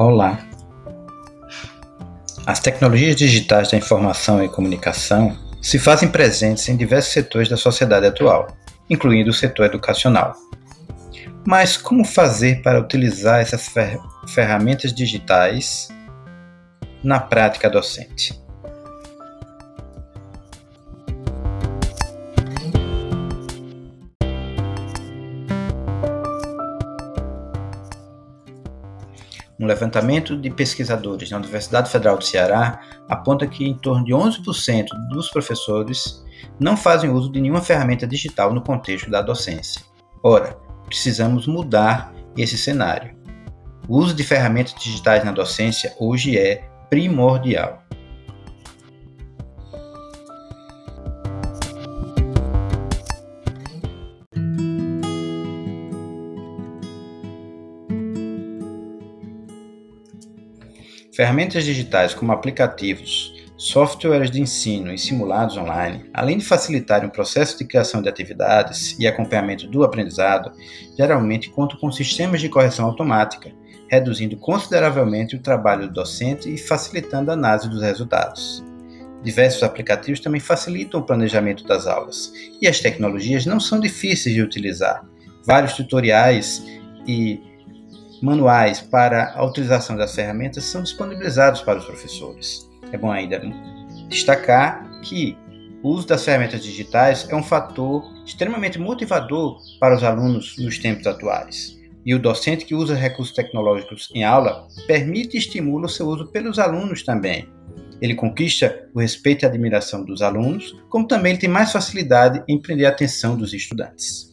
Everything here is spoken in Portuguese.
Olá! As tecnologias digitais da informação e comunicação se fazem presentes em diversos setores da sociedade atual, incluindo o setor educacional. Mas como fazer para utilizar essas fer ferramentas digitais na prática docente? Um levantamento de pesquisadores na Universidade Federal do Ceará aponta que em torno de 11% dos professores não fazem uso de nenhuma ferramenta digital no contexto da docência. Ora, precisamos mudar esse cenário. O uso de ferramentas digitais na docência hoje é primordial. Ferramentas digitais como aplicativos, softwares de ensino e simulados online, além de facilitarem o processo de criação de atividades e acompanhamento do aprendizado, geralmente contam com sistemas de correção automática, reduzindo consideravelmente o trabalho do docente e facilitando a análise dos resultados. Diversos aplicativos também facilitam o planejamento das aulas, e as tecnologias não são difíceis de utilizar. Vários tutoriais e manuais para a utilização das ferramentas são disponibilizados para os professores. É bom ainda destacar que o uso das ferramentas digitais é um fator extremamente motivador para os alunos nos tempos atuais. E o docente que usa recursos tecnológicos em aula permite e estimula o seu uso pelos alunos também. Ele conquista o respeito e a admiração dos alunos, como também ele tem mais facilidade em prender a atenção dos estudantes.